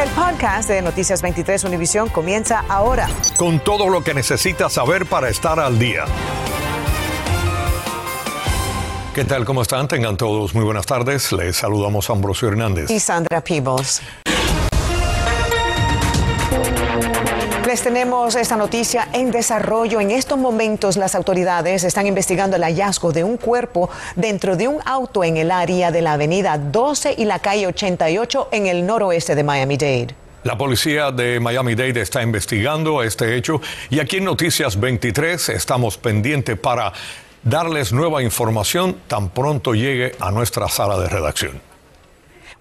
El podcast de Noticias 23 Univisión comienza ahora. Con todo lo que necesitas saber para estar al día. ¿Qué tal? ¿Cómo están? Tengan todos muy buenas tardes. Les saludamos a Ambrosio Hernández. Y Sandra Peebles. Les tenemos esta noticia en desarrollo. En estos momentos las autoridades están investigando el hallazgo de un cuerpo dentro de un auto en el área de la avenida 12 y la calle 88 en el noroeste de Miami-Dade. La policía de Miami-Dade está investigando este hecho y aquí en Noticias 23 estamos pendientes para darles nueva información tan pronto llegue a nuestra sala de redacción.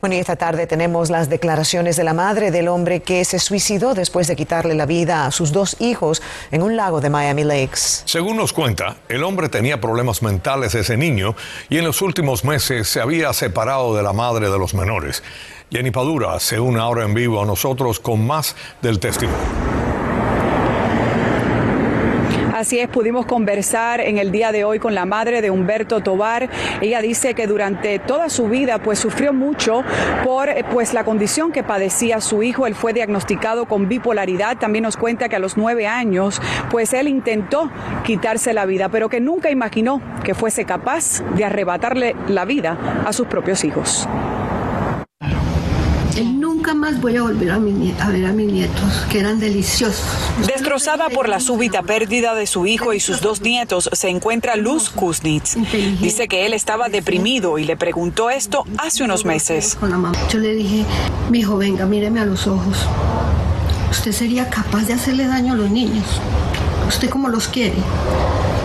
Bueno, y esta tarde tenemos las declaraciones de la madre del hombre que se suicidó después de quitarle la vida a sus dos hijos en un lago de Miami Lakes. Según nos cuenta, el hombre tenía problemas mentales ese niño y en los últimos meses se había separado de la madre de los menores. Jenny Padura se une ahora en vivo a nosotros con más del testimonio. Así es, pudimos conversar en el día de hoy con la madre de Humberto Tobar. Ella dice que durante toda su vida pues sufrió mucho por pues la condición que padecía su hijo. Él fue diagnosticado con bipolaridad. También nos cuenta que a los nueve años pues él intentó quitarse la vida, pero que nunca imaginó que fuese capaz de arrebatarle la vida a sus propios hijos voy a volver a, a ver a mis nietos, que eran deliciosos. Destrozada por la súbita pérdida de su hijo y sus dos nietos, se encuentra Luz Kuznitz. Dice que él estaba deprimido y le preguntó esto hace unos meses. Yo le dije, mi hijo, venga, míreme a los ojos. ¿Usted sería capaz de hacerle daño a los niños? ¿Usted cómo los quiere?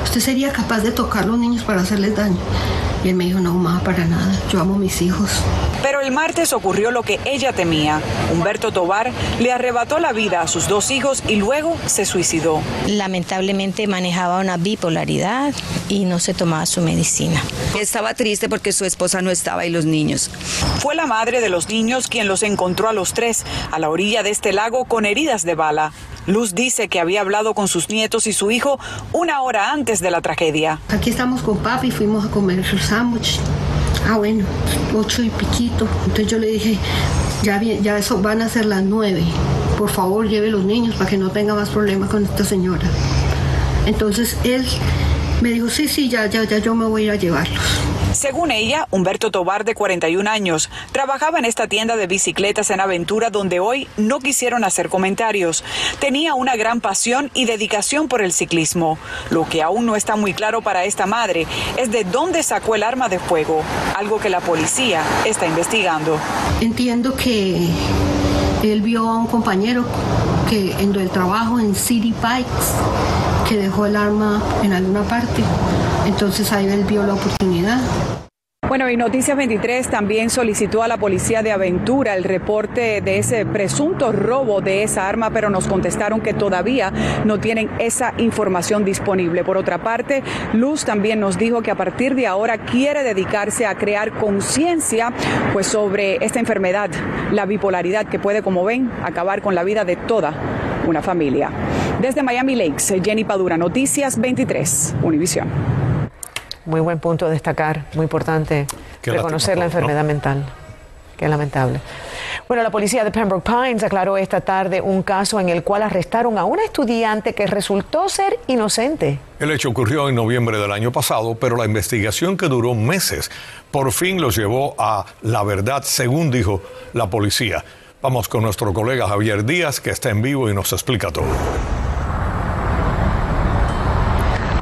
¿Usted sería capaz de tocar a los niños para hacerles daño? Y él me dijo, no, mamá, para nada, yo amo a mis hijos. Pero el martes ocurrió lo que ella temía. Humberto Tobar le arrebató la vida a sus dos hijos y luego se suicidó. Lamentablemente manejaba una bipolaridad y no se tomaba su medicina. Estaba triste porque su esposa no estaba y los niños. Fue la madre de los niños quien los encontró a los tres a la orilla de este lago con heridas de bala. Luz dice que había hablado con sus nietos y su hijo una hora antes de la tragedia. Aquí estamos con papi, fuimos a comer su sándwich. Ah, bueno, ocho y piquito. Entonces yo le dije, ya, ya eso van a ser las nueve. Por favor, lleve los niños para que no tenga más problemas con esta señora. Entonces él me dijo, sí, sí, ya, ya, ya yo me voy a ir a llevarlos. Según ella, Humberto Tobar, de 41 años, trabajaba en esta tienda de bicicletas en Aventura donde hoy no quisieron hacer comentarios. Tenía una gran pasión y dedicación por el ciclismo. Lo que aún no está muy claro para esta madre es de dónde sacó el arma de fuego, algo que la policía está investigando. Entiendo que él vio a un compañero que en el trabajo en City Bikes que dejó el arma en alguna parte. Entonces ahí él vio la oportunidad. Bueno, y Noticias 23 también solicitó a la policía de Aventura el reporte de ese presunto robo de esa arma, pero nos contestaron que todavía no tienen esa información disponible. Por otra parte, Luz también nos dijo que a partir de ahora quiere dedicarse a crear conciencia pues sobre esta enfermedad, la bipolaridad que puede, como ven, acabar con la vida de toda una familia. Desde Miami Lakes, Jenny Padura, Noticias 23, Univisión. Muy buen punto a destacar, muy importante reconocer la enfermedad mental. Qué lamentable. Bueno, la policía de Pembroke Pines aclaró esta tarde un caso en el cual arrestaron a una estudiante que resultó ser inocente. El hecho ocurrió en noviembre del año pasado, pero la investigación que duró meses por fin los llevó a la verdad, según dijo la policía. Vamos con nuestro colega Javier Díaz, que está en vivo y nos explica todo.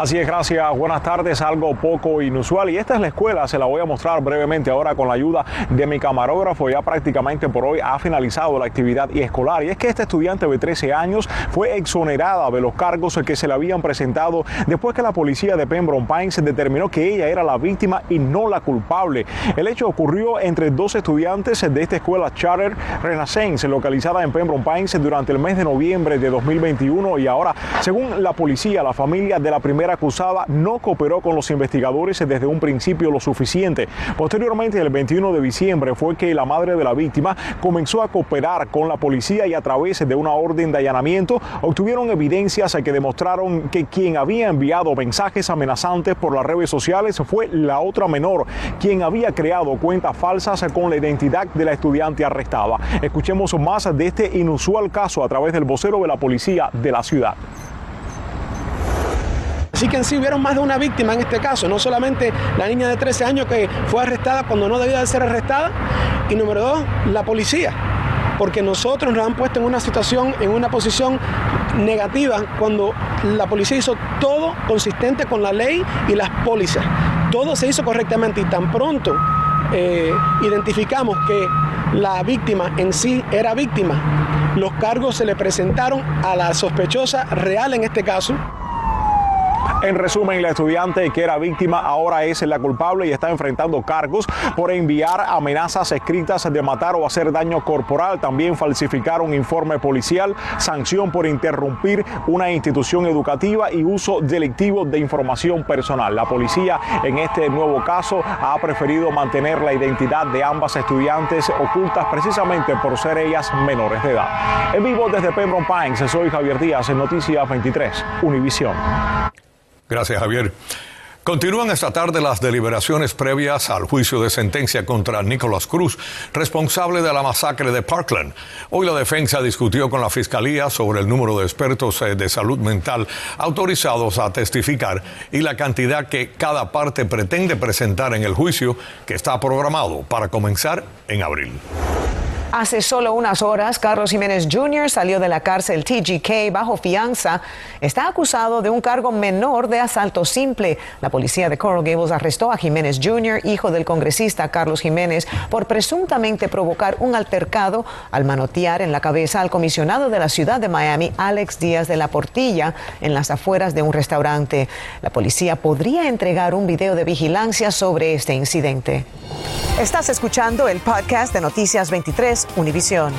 Así es, gracias. Buenas tardes. Algo poco inusual. Y esta es la escuela. Se la voy a mostrar brevemente ahora con la ayuda de mi camarógrafo. Ya prácticamente por hoy ha finalizado la actividad escolar. Y es que esta estudiante de 13 años fue exonerada de los cargos que se le habían presentado después que la policía de Pembroke Pines determinó que ella era la víctima y no la culpable. El hecho ocurrió entre dos estudiantes de esta escuela Charter Renaissance, localizada en Pembroke Pines durante el mes de noviembre de 2021. Y ahora, según la policía, la familia de la primera acusada no cooperó con los investigadores desde un principio lo suficiente. Posteriormente, el 21 de diciembre fue que la madre de la víctima comenzó a cooperar con la policía y a través de una orden de allanamiento obtuvieron evidencias que demostraron que quien había enviado mensajes amenazantes por las redes sociales fue la otra menor, quien había creado cuentas falsas con la identidad de la estudiante arrestada. Escuchemos más de este inusual caso a través del vocero de la policía de la ciudad. Así que en sí hubieron más de una víctima en este caso, no solamente la niña de 13 años que fue arrestada cuando no debía de ser arrestada, y número dos, la policía, porque nosotros nos han puesto en una situación, en una posición negativa cuando la policía hizo todo consistente con la ley y las pólizas. Todo se hizo correctamente y tan pronto eh, identificamos que la víctima en sí era víctima, los cargos se le presentaron a la sospechosa real en este caso. En resumen, la estudiante que era víctima ahora es la culpable y está enfrentando cargos por enviar amenazas escritas de matar o hacer daño corporal, también falsificar un informe policial, sanción por interrumpir una institución educativa y uso delictivo de información personal. La policía en este nuevo caso ha preferido mantener la identidad de ambas estudiantes ocultas precisamente por ser ellas menores de edad. En vivo desde Pembroke Pines, soy Javier Díaz en Noticias 23, Univisión. Gracias, Javier. Continúan esta tarde las deliberaciones previas al juicio de sentencia contra Nicolás Cruz, responsable de la masacre de Parkland. Hoy la defensa discutió con la fiscalía sobre el número de expertos eh, de salud mental autorizados a testificar y la cantidad que cada parte pretende presentar en el juicio que está programado para comenzar en abril. Hace solo unas horas, Carlos Jiménez Jr. salió de la cárcel TGK bajo fianza. Está acusado de un cargo menor de asalto simple. La policía de Coral Gables arrestó a Jiménez Jr., hijo del congresista Carlos Jiménez, por presuntamente provocar un altercado al manotear en la cabeza al comisionado de la ciudad de Miami, Alex Díaz de la Portilla, en las afueras de un restaurante. La policía podría entregar un video de vigilancia sobre este incidente. Estás escuchando el podcast de Noticias 23 Univisión.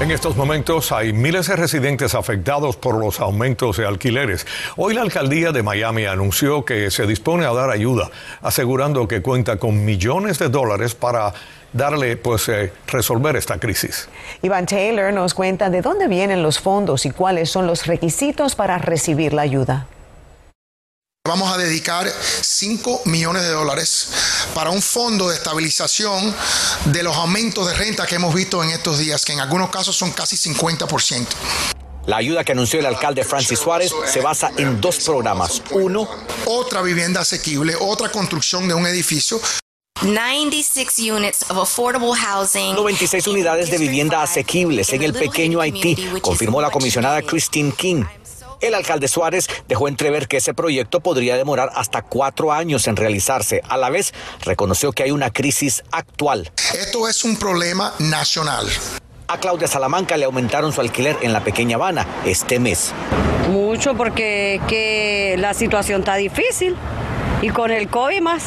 En estos momentos hay miles de residentes afectados por los aumentos de alquileres. Hoy la alcaldía de Miami anunció que se dispone a dar ayuda, asegurando que cuenta con millones de dólares para darle, pues, eh, resolver esta crisis. Iván Taylor nos cuenta de dónde vienen los fondos y cuáles son los requisitos para recibir la ayuda. Vamos a dedicar 5 millones de dólares para un fondo de estabilización de los aumentos de renta que hemos visto en estos días, que en algunos casos son casi 50%. La ayuda que anunció el alcalde Francis Suárez se basa en dos programas. Uno, otra vivienda asequible, otra construcción de un edificio 96 units of affordable housing. 96 unidades de vivienda asequibles en el pequeño Haití, confirmó la comisionada Christine King. El alcalde Suárez dejó entrever que ese proyecto podría demorar hasta cuatro años en realizarse. A la vez, reconoció que hay una crisis actual. Esto es un problema nacional. A Claudia Salamanca le aumentaron su alquiler en la pequeña Habana este mes. Mucho porque que la situación está difícil y con el COVID más.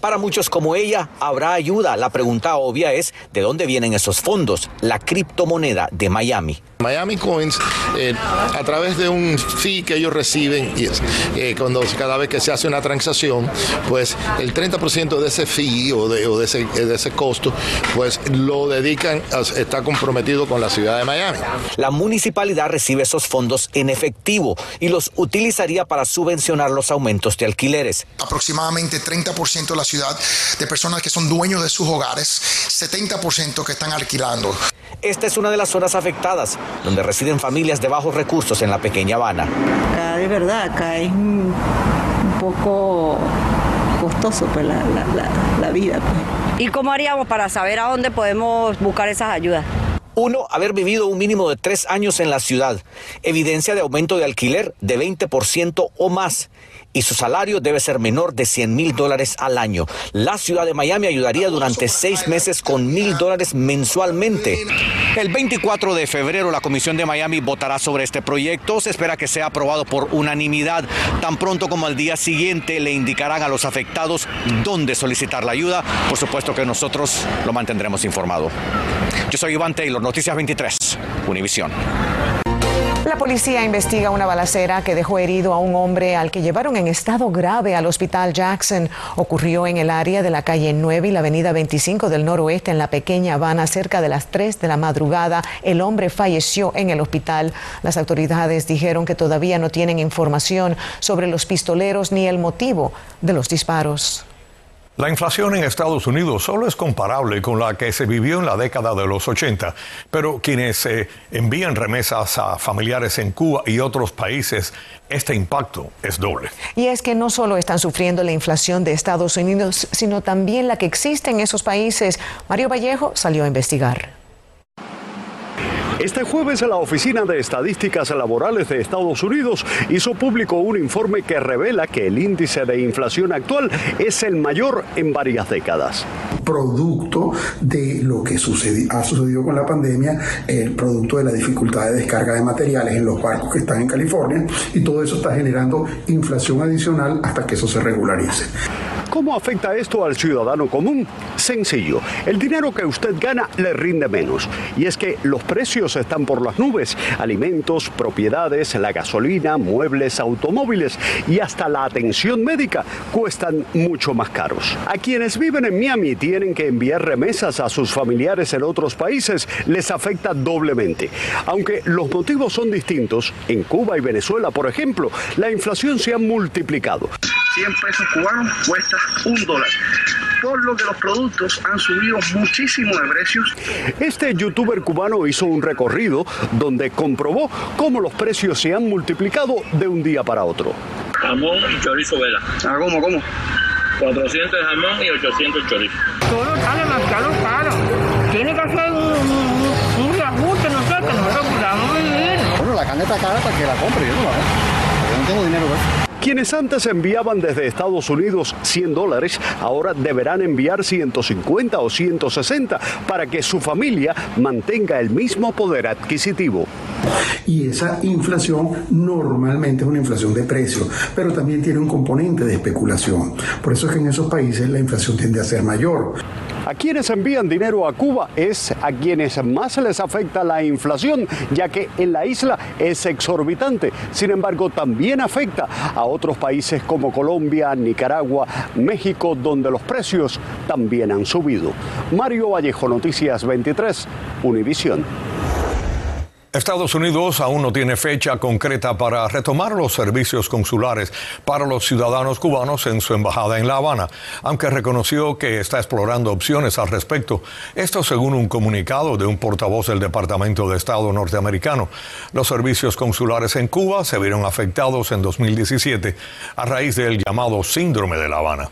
Para muchos como ella, habrá ayuda. La pregunta obvia es, ¿de dónde vienen esos fondos? La criptomoneda de Miami. Miami Coins, eh, a través de un fee que ellos reciben, y eh, cuando cada vez que se hace una transacción, pues el 30% de ese fee o, de, o de, ese, de, ese, costo, pues lo dedican, a, está comprometido con la ciudad de Miami. La municipalidad recibe esos fondos en efectivo y los utilizaría para subvencionar los aumentos de alquileres. Aproximadamente 30% de la ciudad de personas que son dueños de sus hogares, 70% que están alquilando. Esta es una de las zonas afectadas, donde residen familias de bajos recursos en la pequeña Habana. Acá de verdad, acá es un, poco costoso pues, la, la, la vida. Pues. ¿Y cómo haríamos para saber a dónde podemos buscar esas ayudas? Uno, haber vivido un mínimo de tres años en la ciudad, evidencia de aumento de alquiler de 20% o más y su salario debe ser menor de 100 mil dólares al año. La ciudad de Miami ayudaría durante seis meses con mil dólares mensualmente. El 24 de febrero la Comisión de Miami votará sobre este proyecto. Se espera que sea aprobado por unanimidad. Tan pronto como al día siguiente le indicarán a los afectados dónde solicitar la ayuda. Por supuesto que nosotros lo mantendremos informado. Yo soy Iván Taylor, Noticias 23, Univisión. La policía investiga una balacera que dejó herido a un hombre al que llevaron en estado grave al hospital Jackson. Ocurrió en el área de la calle 9 y la avenida 25 del noroeste en la pequeña Habana cerca de las 3 de la madrugada. El hombre falleció en el hospital. Las autoridades dijeron que todavía no tienen información sobre los pistoleros ni el motivo de los disparos. La inflación en Estados Unidos solo es comparable con la que se vivió en la década de los 80, pero quienes envían remesas a familiares en Cuba y otros países, este impacto es doble. Y es que no solo están sufriendo la inflación de Estados Unidos, sino también la que existe en esos países. Mario Vallejo salió a investigar. Este jueves la Oficina de Estadísticas Laborales de Estados Unidos hizo público un informe que revela que el índice de inflación actual es el mayor en varias décadas. Producto de lo que ha sucedido con la pandemia, el producto de la dificultad de descarga de materiales en los barcos que están en California y todo eso está generando inflación adicional hasta que eso se regularice. ¿Cómo afecta esto al ciudadano común? Sencillo, el dinero que usted gana le rinde menos. Y es que los precios están por las nubes. Alimentos, propiedades, la gasolina, muebles, automóviles y hasta la atención médica cuestan mucho más caros. A quienes viven en Miami tienen que enviar remesas a sus familiares en otros países, les afecta doblemente. Aunque los motivos son distintos, en Cuba y Venezuela, por ejemplo, la inflación se ha multiplicado. 100 pesos cubanos cuesta un dólar por lo que los productos han subido muchísimo de precios. Este youtuber cubano hizo un recorrido donde comprobó cómo los precios se han multiplicado de un día para otro. Jamón y chorizo vela. Ah, ¿cómo, cómo? 400 de jamón y 800 chorizo. Todo sale más caro, caro. Tiene que hacer un, un, un reajuste, no sé, que nosotros podamos vivir. Bueno, la carne está cara para que la compre, yo no la Yo no tengo dinero para eso. Quienes antes enviaban desde Estados Unidos 100 dólares, ahora deberán enviar 150 o 160 para que su familia mantenga el mismo poder adquisitivo. Y esa inflación normalmente es una inflación de precio, pero también tiene un componente de especulación. Por eso es que en esos países la inflación tiende a ser mayor. A quienes envían dinero a Cuba es a quienes más les afecta la inflación, ya que en la isla es exorbitante. Sin embargo, también afecta a otros países como Colombia, Nicaragua, México, donde los precios también han subido. Mario Vallejo, Noticias 23, Univisión. Estados Unidos aún no tiene fecha concreta para retomar los servicios consulares para los ciudadanos cubanos en su embajada en La Habana, aunque reconoció que está explorando opciones al respecto. Esto según un comunicado de un portavoz del Departamento de Estado norteamericano. Los servicios consulares en Cuba se vieron afectados en 2017 a raíz del llamado síndrome de La Habana.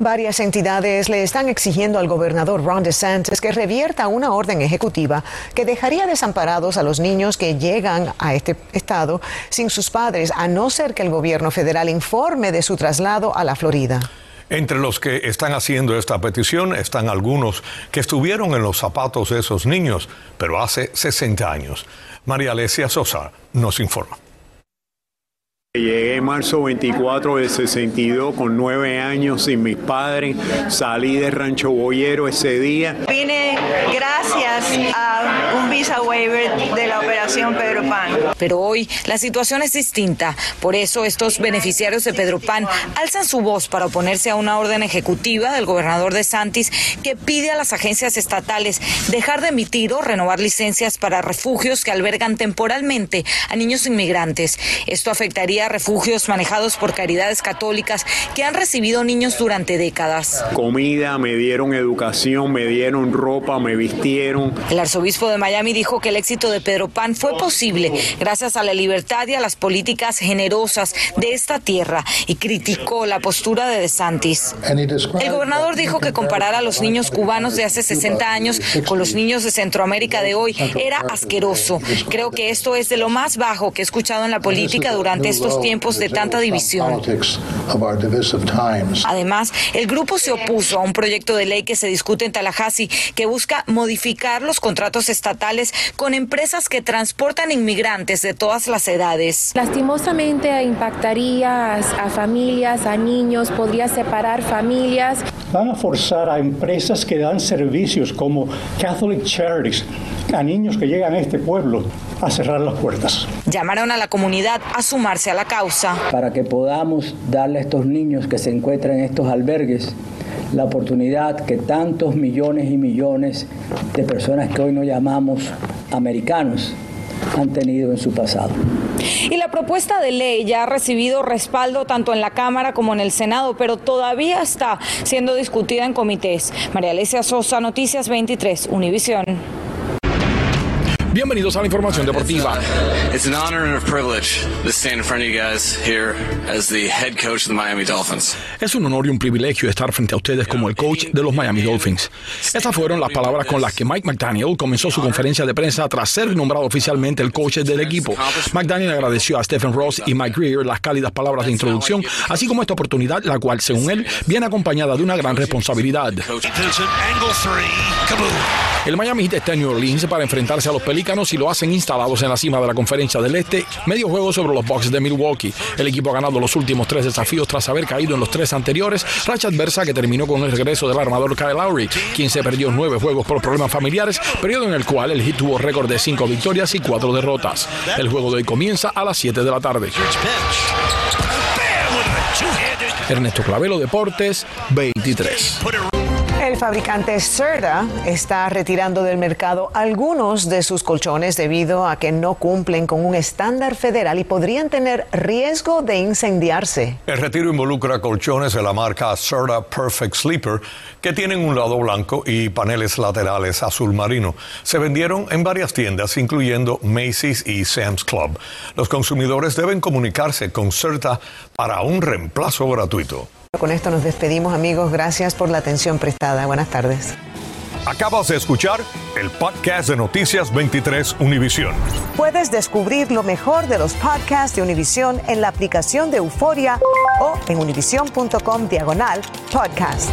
Varias entidades le están exigiendo al gobernador Ron DeSantis que revierta una orden ejecutiva que dejaría desamparados a los niños que llegan a este estado sin sus padres, a no ser que el gobierno federal informe de su traslado a la Florida. Entre los que están haciendo esta petición están algunos que estuvieron en los zapatos de esos niños, pero hace 60 años. María Alesia Sosa nos informa. Llegué en marzo 24 del 62 con nueve años sin mis padres. Salí de Rancho Boyero ese día. Vine gracias a un visa waiver de la operación Pedro Pan. Pero hoy la situación es distinta. Por eso estos beneficiarios de Pedro Pan alzan su voz para oponerse a una orden ejecutiva del gobernador de Santis que pide a las agencias estatales dejar de emitir o renovar licencias para refugios que albergan temporalmente a niños inmigrantes. Esto afectaría refugios manejados por caridades católicas que han recibido niños durante décadas. Comida, me dieron educación, me dieron ropa, me vistieron. El arzobispo de Miami dijo que el éxito de Pedro Pan fue posible gracias a la libertad y a las políticas generosas de esta tierra y criticó la postura de DeSantis. El gobernador dijo que comparar a los niños cubanos de hace 60 años con los niños de Centroamérica de hoy era asqueroso. Creo que esto es de lo más bajo que he escuchado en la política durante estos tiempos de tanta división. Además, el grupo se opuso a un proyecto de ley que se discute en Tallahassee que busca modificar los contratos estatales con empresas que transportan inmigrantes de todas las edades. Lastimosamente impactaría a familias, a niños, podría separar familias. van a forzar a empresas que dan servicios como Catholic Charities a niños que llegan a este pueblo a cerrar las puertas. Llamaron a la comunidad a sumarse a la causa. Para que podamos darle a estos niños que se encuentran en estos albergues la oportunidad que tantos millones y millones de personas que hoy no llamamos americanos han tenido en su pasado. Y la propuesta de ley ya ha recibido respaldo tanto en la Cámara como en el Senado, pero todavía está siendo discutida en comités. María Alesia Sosa, Noticias 23, Univisión. Bienvenidos a la información deportiva. It's an honor and a privilege to stand in front of you guys here as the head coach of the Miami Dolphins. Es un honor y un privilegio estar frente a ustedes como el coach de los Miami Dolphins. Estas fueron las palabras con las que Mike McDaniel comenzó su conferencia de prensa tras ser nombrado oficialmente el coach del equipo. McDaniel agradeció a Stephen Ross y Mike Greer las cálidas palabras de introducción, así como esta oportunidad, la cual, según él, viene acompañada de una gran responsabilidad. El Miami Heat está en New Orleans para enfrentarse a los Y lo hacen instalados en la cima de la conferencia del Este, medio juego sobre los Bucks de Milwaukee. El equipo ha ganado los últimos tres desafíos tras haber caído en los tres anteriores, racha adversa que terminó con el regreso del armador Kyle Lowry, quien se perdió nueve juegos por problemas familiares, periodo en el cual el Heat tuvo récord de cinco victorias y cuatro derrotas. El juego de hoy comienza a las 7 de la tarde. Ernesto Clavelo Deportes 23. El fabricante Serta está retirando del mercado algunos de sus colchones debido a que no cumplen con un estándar federal y podrían tener riesgo de incendiarse. El retiro involucra colchones de la marca Serta Perfect Sleeper que tienen un lado blanco y paneles laterales azul marino. Se vendieron en varias tiendas, incluyendo Macy's y Sam's Club. Los consumidores deben comunicarse con Serta para un reemplazo gratuito. Con esto nos despedimos amigos, gracias por la atención prestada. Buenas tardes. Acabas de escuchar el podcast de Noticias 23 Univisión. Puedes descubrir lo mejor de los podcasts de Univisión en la aplicación de Euforia o en univision.com diagonal podcasts.